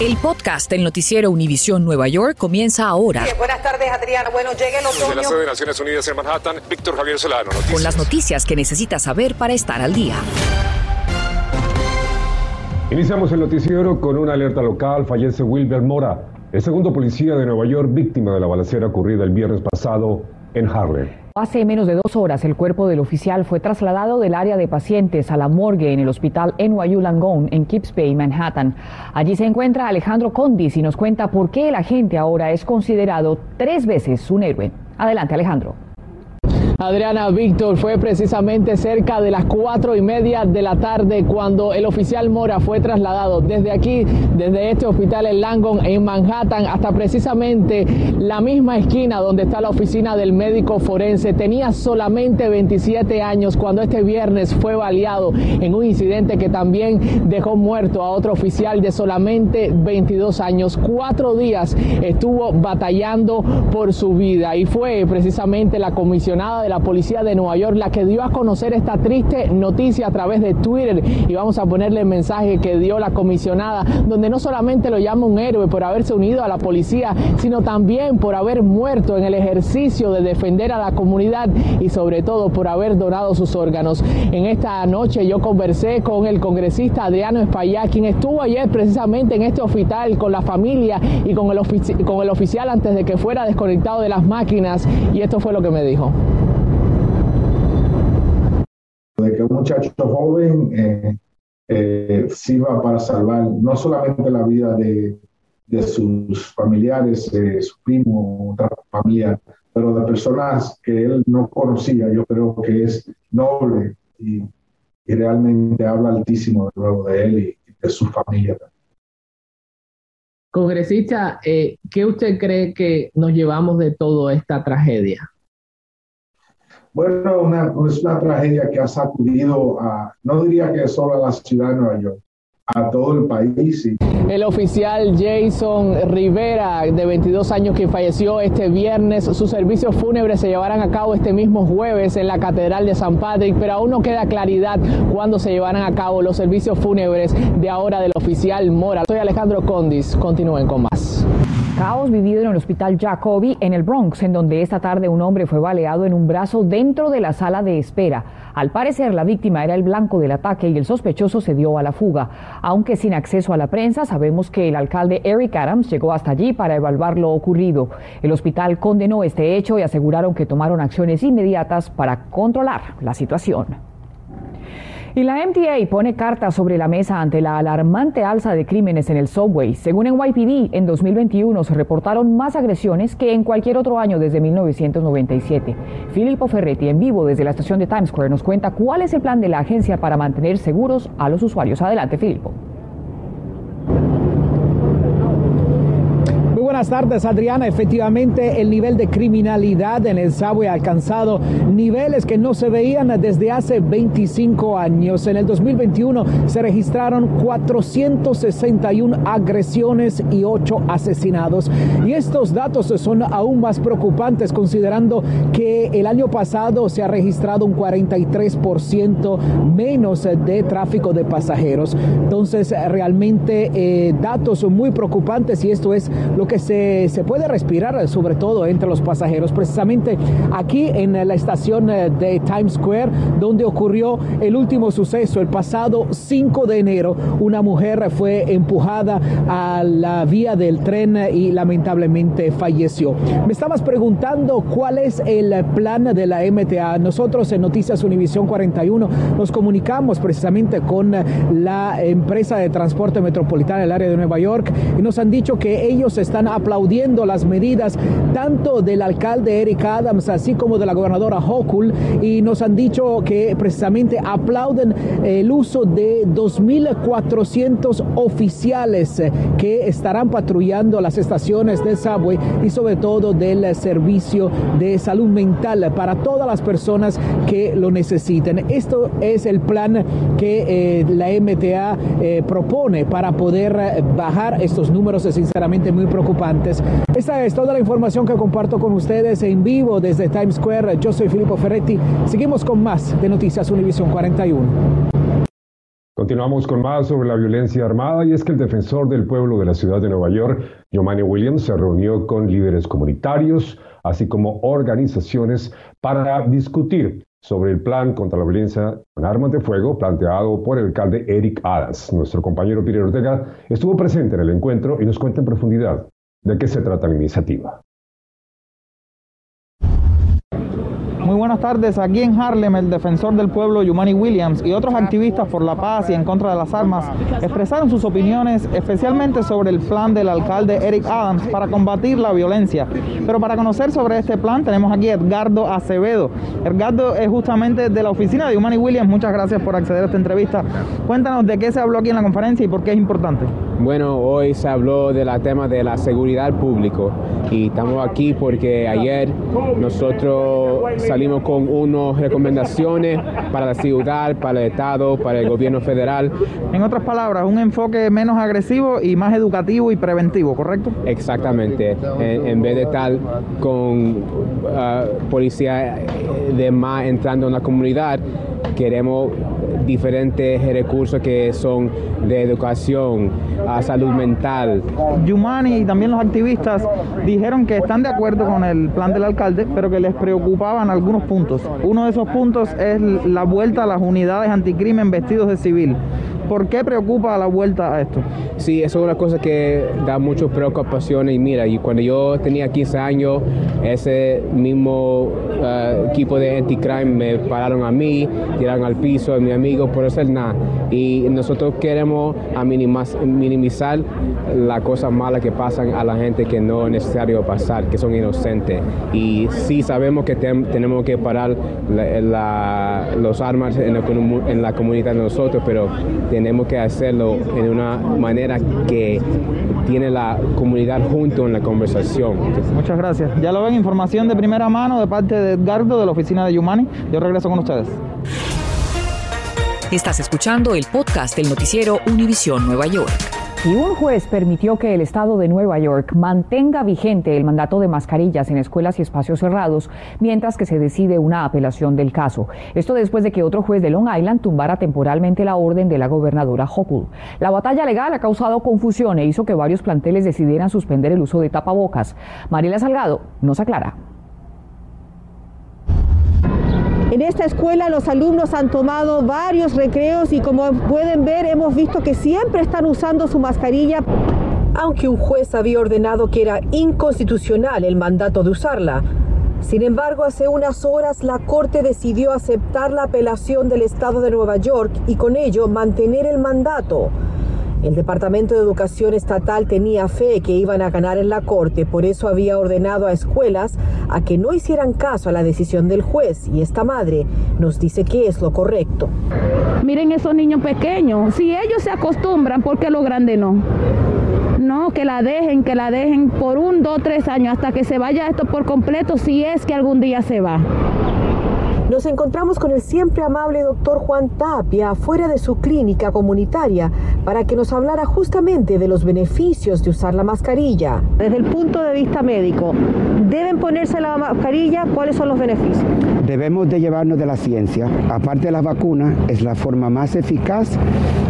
El podcast del noticiero Univisión Nueva York comienza ahora. buenas tardes, Adriana. Bueno, llega el otoño. Desde la sede de Naciones Unidas en Manhattan, Víctor Javier Solano. Noticias. Con las noticias que necesitas saber para estar al día. Iniciamos el noticiero con una alerta local. Fallece Wilber Mora, el segundo policía de Nueva York víctima de la balacera ocurrida el viernes pasado en Harlem. Hace menos de dos horas, el cuerpo del oficial fue trasladado del área de pacientes a la morgue en el hospital NYU Langone en Kips Bay, Manhattan. Allí se encuentra Alejandro Condis y nos cuenta por qué el agente ahora es considerado tres veces un héroe. Adelante, Alejandro. Adriana Víctor fue precisamente cerca de las cuatro y media de la tarde cuando el oficial Mora fue trasladado desde aquí, desde este hospital en Langon, en Manhattan, hasta precisamente la misma esquina donde está la oficina del médico forense. Tenía solamente 27 años cuando este viernes fue baleado en un incidente que también dejó muerto a otro oficial de solamente 22 años. Cuatro días estuvo batallando por su vida y fue precisamente la comisionada de la policía de Nueva York la que dio a conocer esta triste noticia a través de Twitter. Y vamos a ponerle el mensaje que dio la comisionada donde no solamente lo llama un héroe por haberse unido a la policía sino también por haber muerto en el ejercicio de defender a la comunidad y sobre todo por haber donado sus órganos. En esta noche yo conversé con el congresista Adriano Espaillá quien estuvo ayer precisamente en este hospital con la familia y con el oficial antes de que fuera desconectado de las máquinas. Y esto fue lo que me dijo de que un muchacho joven eh, eh, sirva para salvar no solamente la vida de, de sus familiares, su primo, otra familia, pero de personas que él no conocía. Yo creo que es noble y, realmente habla altísimo de luego de él y, de su familia. Congresista, eh, ¿qué usted cree que nos llevamos de toda esta tragedia? Bueno, una, es una tragedia que ha sacudido a, no diría que solo a la ciudad de Nueva York, a todo el país. El oficial Jason Rivera, de 22 años, que falleció este viernes, sus servicios fúnebres se llevarán a cabo este mismo jueves en la Catedral de San Patrick, pero aún no queda claridad cuándo se llevarán a cabo los servicios fúnebres de ahora del oficial Mora. Soy Alejandro Condis, continúen con más. Caos vivido en el hospital Jacobi en el Bronx, en donde esta tarde un hombre fue baleado en un brazo dentro de la sala de espera. Al parecer, la víctima era el blanco del ataque y el sospechoso se dio a la fuga. Aunque sin acceso a la prensa, sabemos que el alcalde Eric Adams llegó hasta allí para evaluar lo ocurrido. El hospital condenó este hecho y aseguraron que tomaron acciones inmediatas para controlar la situación. Y la MTA pone cartas sobre la mesa ante la alarmante alza de crímenes en el subway. Según NYPD, en 2021 se reportaron más agresiones que en cualquier otro año desde 1997. Filippo Ferretti, en vivo desde la estación de Times Square, nos cuenta cuál es el plan de la agencia para mantener seguros a los usuarios. Adelante, Filippo. Buenas tardes, Adriana. Efectivamente, el nivel de criminalidad en el subway ha alcanzado niveles que no se veían desde hace 25 años. En el 2021 se registraron 461 agresiones y 8 asesinados. Y estos datos son aún más preocupantes considerando que el año pasado se ha registrado un 43% menos de tráfico de pasajeros. Entonces, realmente eh, datos muy preocupantes y esto es lo que se, se, puede respirar, sobre todo entre los pasajeros. Precisamente aquí en la estación eh, de Times Square, donde ocurrió el último suceso, el pasado 5 de enero, una mujer fue empujada a la vía del tren y lamentablemente falleció. Me estabas preguntando cuál es el plan de la MTA. Nosotros en Noticias Univisión 41 nos comunicamos precisamente con la empresa de transporte metropolitano del área de Nueva York y nos han dicho que ellos están aplaudiendo las medidas tanto del alcalde Eric Adams así como de la gobernadora Hochul y nos han dicho que precisamente aplauden el uso de 2.400 oficiales que estarán patrullando las estaciones de subway y sobre todo del servicio de salud mental para todas las personas que lo necesiten. Esto es el plan que eh, la MTA eh, propone para poder eh, bajar estos números, es sinceramente muy preocupante esta es toda la información que comparto con ustedes en vivo desde Times Square. Yo soy Filippo Ferretti. Seguimos con más de Noticias Univisión 41. Continuamos con más sobre la violencia armada y es que el defensor del pueblo de la ciudad de Nueva York, Giovanni Williams, se reunió con líderes comunitarios, así como organizaciones, para discutir sobre el plan contra la violencia con armas de fuego planteado por el alcalde Eric Adams. Nuestro compañero Peter Ortega estuvo presente en el encuentro y nos cuenta en profundidad de qué se trata la iniciativa. Muy buenas tardes. Aquí en Harlem, el defensor del pueblo Yumani Williams y otros activistas por la paz y en contra de las armas expresaron sus opiniones, especialmente sobre el plan del alcalde Eric Adams para combatir la violencia. Pero para conocer sobre este plan tenemos aquí a Edgardo Acevedo. Edgardo es justamente de la oficina de Yumani Williams. Muchas gracias por acceder a esta entrevista. Cuéntanos de qué se habló aquí en la conferencia y por qué es importante. Bueno, hoy se habló del tema de la seguridad pública y estamos aquí porque ayer nosotros salimos con unas recomendaciones para la ciudad, para el Estado, para el gobierno federal. En otras palabras, un enfoque menos agresivo y más educativo y preventivo, ¿correcto? Exactamente. En, vez de estar con ah, policía de más entrando en la comunidad, queremos diferentes recursos que son de educación, a salud mental. Yumani y también los activistas dijeron que están de acuerdo con el plan del alcalde, pero que les preocupaban algunos puntos. Uno de esos puntos es la vuelta a las unidades anticrimen vestidos de civil. ¿Por qué preocupa la vuelta a esto? Sí, eso es una cosa que da muchas preocupaciones y mira, y cuando yo tenía 15 años, ese mismo uh, equipo de anticrime me pararon a mí, tiraron al piso a mi amigo por hacer nada. Y nosotros queremos minimizar las cosas malas que pasan a la gente que no es necesario pasar, que son inocentes. Y sí sabemos que tenemos que parar los armas en la, en la comunidad de nosotros, pero tenemos que hacerlo en una manera que tiene la comunidad junto en la conversación. Muchas gracias. Ya lo ven, información de primera mano de parte de Edgardo de la oficina de Yumani. Yo regreso con ustedes. Estás escuchando el podcast del noticiero Univisión Nueva York. Y un juez permitió que el estado de Nueva York mantenga vigente el mandato de mascarillas en escuelas y espacios cerrados, mientras que se decide una apelación del caso. Esto después de que otro juez de Long Island tumbara temporalmente la orden de la gobernadora Hochul. La batalla legal ha causado confusión e hizo que varios planteles decidieran suspender el uso de tapabocas. Mariela Salgado nos aclara. En esta escuela los alumnos han tomado varios recreos y como pueden ver hemos visto que siempre están usando su mascarilla. Aunque un juez había ordenado que era inconstitucional el mandato de usarla, sin embargo, hace unas horas la Corte decidió aceptar la apelación del Estado de Nueva York y con ello mantener el mandato. El Departamento de Educación Estatal tenía fe que iban a ganar en la Corte, por eso había ordenado a escuelas a que no hicieran caso a la decisión del juez y esta madre nos dice que es lo correcto. Miren esos niños pequeños, si ellos se acostumbran, ¿por qué los grandes no? No, que la dejen, que la dejen por un, dos, tres años hasta que se vaya esto por completo, si es que algún día se va. Nos encontramos con el siempre amable doctor Juan Tapia fuera de su clínica comunitaria para que nos hablara justamente de los beneficios de usar la mascarilla. Desde el punto de vista médico, ¿deben ponerse la mascarilla? ¿Cuáles son los beneficios? Debemos de llevarnos de la ciencia. Aparte de las vacunas, es la forma más eficaz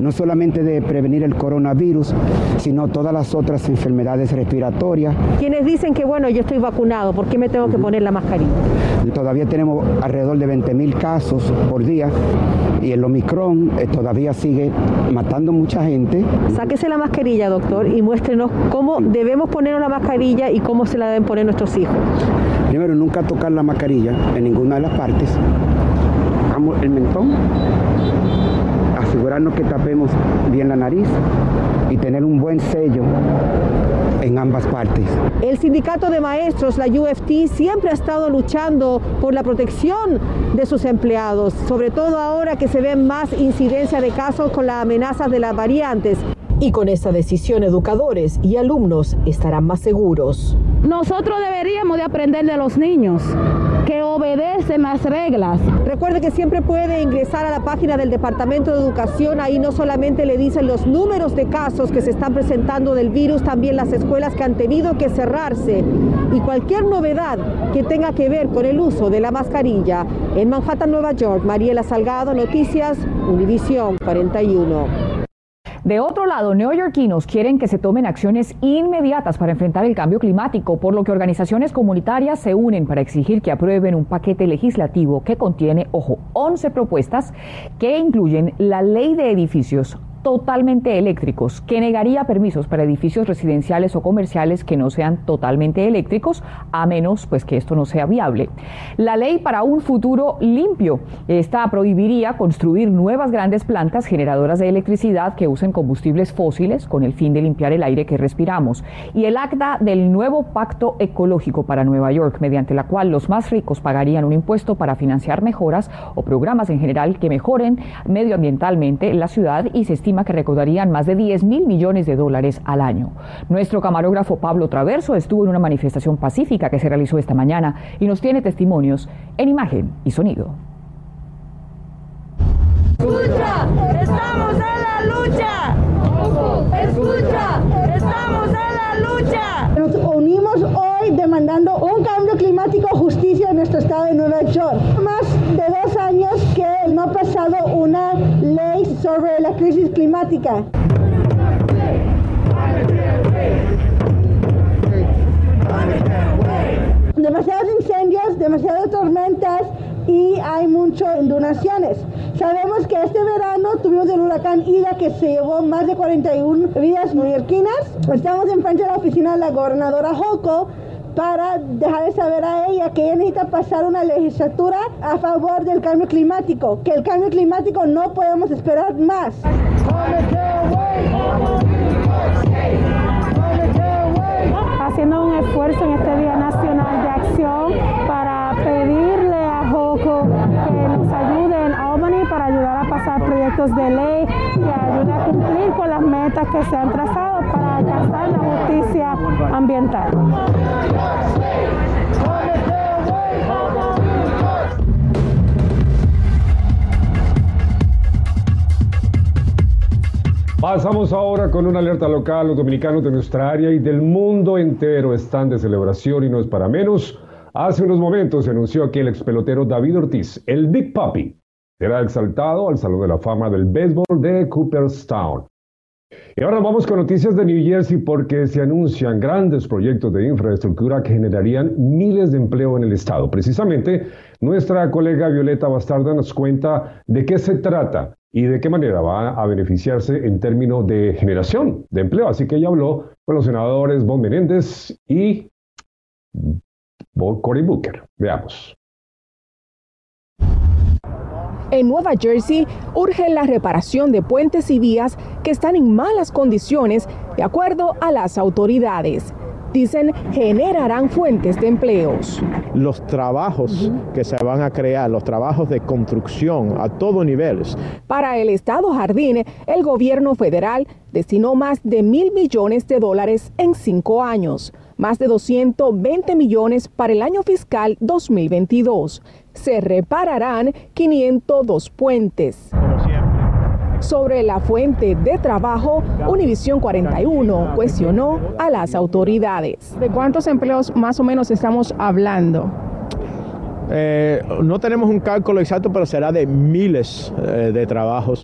no solamente de prevenir el coronavirus, sino todas las otras enfermedades respiratorias. Quienes dicen que, bueno, yo estoy vacunado, ¿por qué me tengo que poner la mascarilla? Todavía tenemos alrededor de 20 mil casos por día y el Omicron eh, todavía sigue matando mucha gente. Sáquese la mascarilla, doctor, y muéstrenos cómo debemos ponernos la mascarilla y cómo se la deben poner nuestros hijos. Primero, nunca tocar la mascarilla en ninguna de las partes. El mentón, asegurarnos que tapemos bien la nariz y tener un buen sello en ambas partes. El sindicato de maestros, la UFT, siempre ha estado luchando por la protección de sus empleados, sobre todo ahora que se ven más incidencia de casos con las amenazas de las variantes. Y con esta decisión educadores y alumnos estarán más seguros. Nosotros deberíamos de aprender de los niños que obedecen las reglas. Recuerde que siempre puede ingresar a la página del Departamento de Educación. Ahí no solamente le dicen los números de casos que se están presentando del virus, también las escuelas que han tenido que cerrarse y cualquier novedad que tenga que ver con el uso de la mascarilla. En Manhattan, Nueva York, Mariela Salgado, Noticias, Univisión 41. De otro lado, neoyorquinos quieren que se tomen acciones inmediatas para enfrentar el cambio climático, por lo que organizaciones comunitarias se unen para exigir que aprueben un paquete legislativo que contiene, ojo, 11 propuestas que incluyen la ley de edificios totalmente eléctricos, que negaría permisos para edificios residenciales o comerciales que no sean totalmente eléctricos, a menos pues que esto no sea viable. La ley para un futuro limpio, esta prohibiría construir nuevas grandes plantas generadoras de electricidad que usen combustibles fósiles con el fin de limpiar el aire que respiramos. Y el acta del nuevo pacto ecológico para Nueva York, mediante la cual los más ricos pagarían un impuesto para financiar mejoras o programas en general que mejoren medioambientalmente la ciudad y se estima que recaudarían más de 10 mil millones de dólares al año. Nuestro camarógrafo Pablo Traverso estuvo en una manifestación pacífica que se realizó esta mañana y nos tiene testimonios en imagen y sonido. Escucha, estamos en la lucha. Escucha, Nos unimos hoy demandando un cambio climático, justicia en nuestro estado de Nueva York. Más de dos años que no ha pasado una ley sobre la crisis climática. Demasiados incendios, demasiadas tormentas y hay muchas donaciones. Sabemos que este verano tuvimos el huracán Ida que se llevó más de 41 vidas neoyorquinas. Estamos enfrente de la oficina de la gobernadora Joco para dejar de saber a ella que ella necesita pasar una legislatura a favor del cambio climático, que el cambio climático no podemos esperar más. Haciendo un esfuerzo en este Día pasar proyectos de ley que ayuden a cumplir con las metas que se han trazado para alcanzar la justicia ambiental. Pasamos ahora con una alerta local. Los dominicanos de nuestra área y del mundo entero están de celebración y no es para menos. Hace unos momentos se anunció que el ex pelotero David Ortiz, el Big Papi, será exaltado al Salón de la Fama del Béisbol de Cooperstown. Y ahora vamos con noticias de New Jersey porque se anuncian grandes proyectos de infraestructura que generarían miles de empleo en el estado. Precisamente, nuestra colega Violeta Bastarda nos cuenta de qué se trata y de qué manera va a beneficiarse en términos de generación de empleo. Así que ella habló con los senadores Bon Menéndez y Cory Booker. Veamos. En Nueva Jersey urge la reparación de puentes y vías que están en malas condiciones de acuerdo a las autoridades dicen generarán fuentes de empleos. Los trabajos que se van a crear, los trabajos de construcción a todo nivel. Para el Estado Jardín, el gobierno federal destinó más de mil millones de dólares en cinco años, más de 220 millones para el año fiscal 2022. Se repararán 502 puentes. Sobre la fuente de trabajo, Univisión 41 cuestionó a las autoridades. ¿De cuántos empleos más o menos estamos hablando? Eh, no tenemos un cálculo exacto, pero será de miles eh, de trabajos.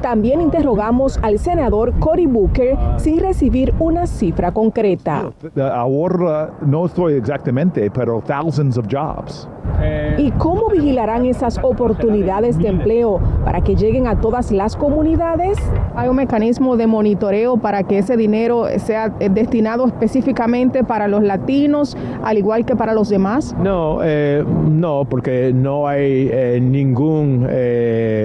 También interrogamos al senador Cory Booker sin recibir una cifra concreta. Ahora no estoy exactamente, pero thousands of jobs. ¿Y cómo vigilarán esas oportunidades de empleo para que lleguen a todas las comunidades? ¿Hay un mecanismo de monitoreo para que ese dinero sea eh, destinado específicamente para los latinos, al igual que para los demás? No, eh, no, porque no hay eh, ningún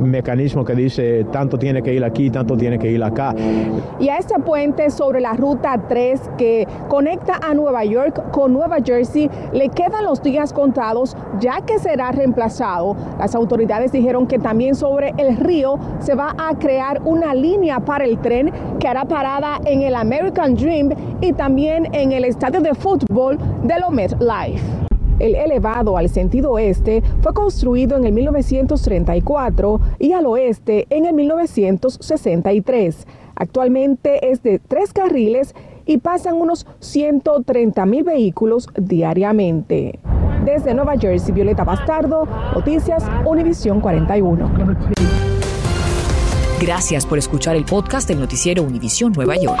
mecanismo que dice tanto tiene que ir aquí, tanto tiene que ir acá. Y a este puente sobre la ruta 3 que conecta a Nueva York con Nueva Jersey le quedan los días contados ya que será reemplazado. Las autoridades dijeron que también sobre el río se va a crear una línea para el tren que hará parada en el American Dream y también en el estadio de fútbol de lo Life. El elevado al sentido oeste fue construido en el 1934 y al oeste en el 1963. Actualmente es de tres carriles y pasan unos 130 mil vehículos diariamente. Desde Nueva Jersey, Violeta Bastardo, Noticias Univisión 41. Gracias por escuchar el podcast del noticiero Univisión Nueva York.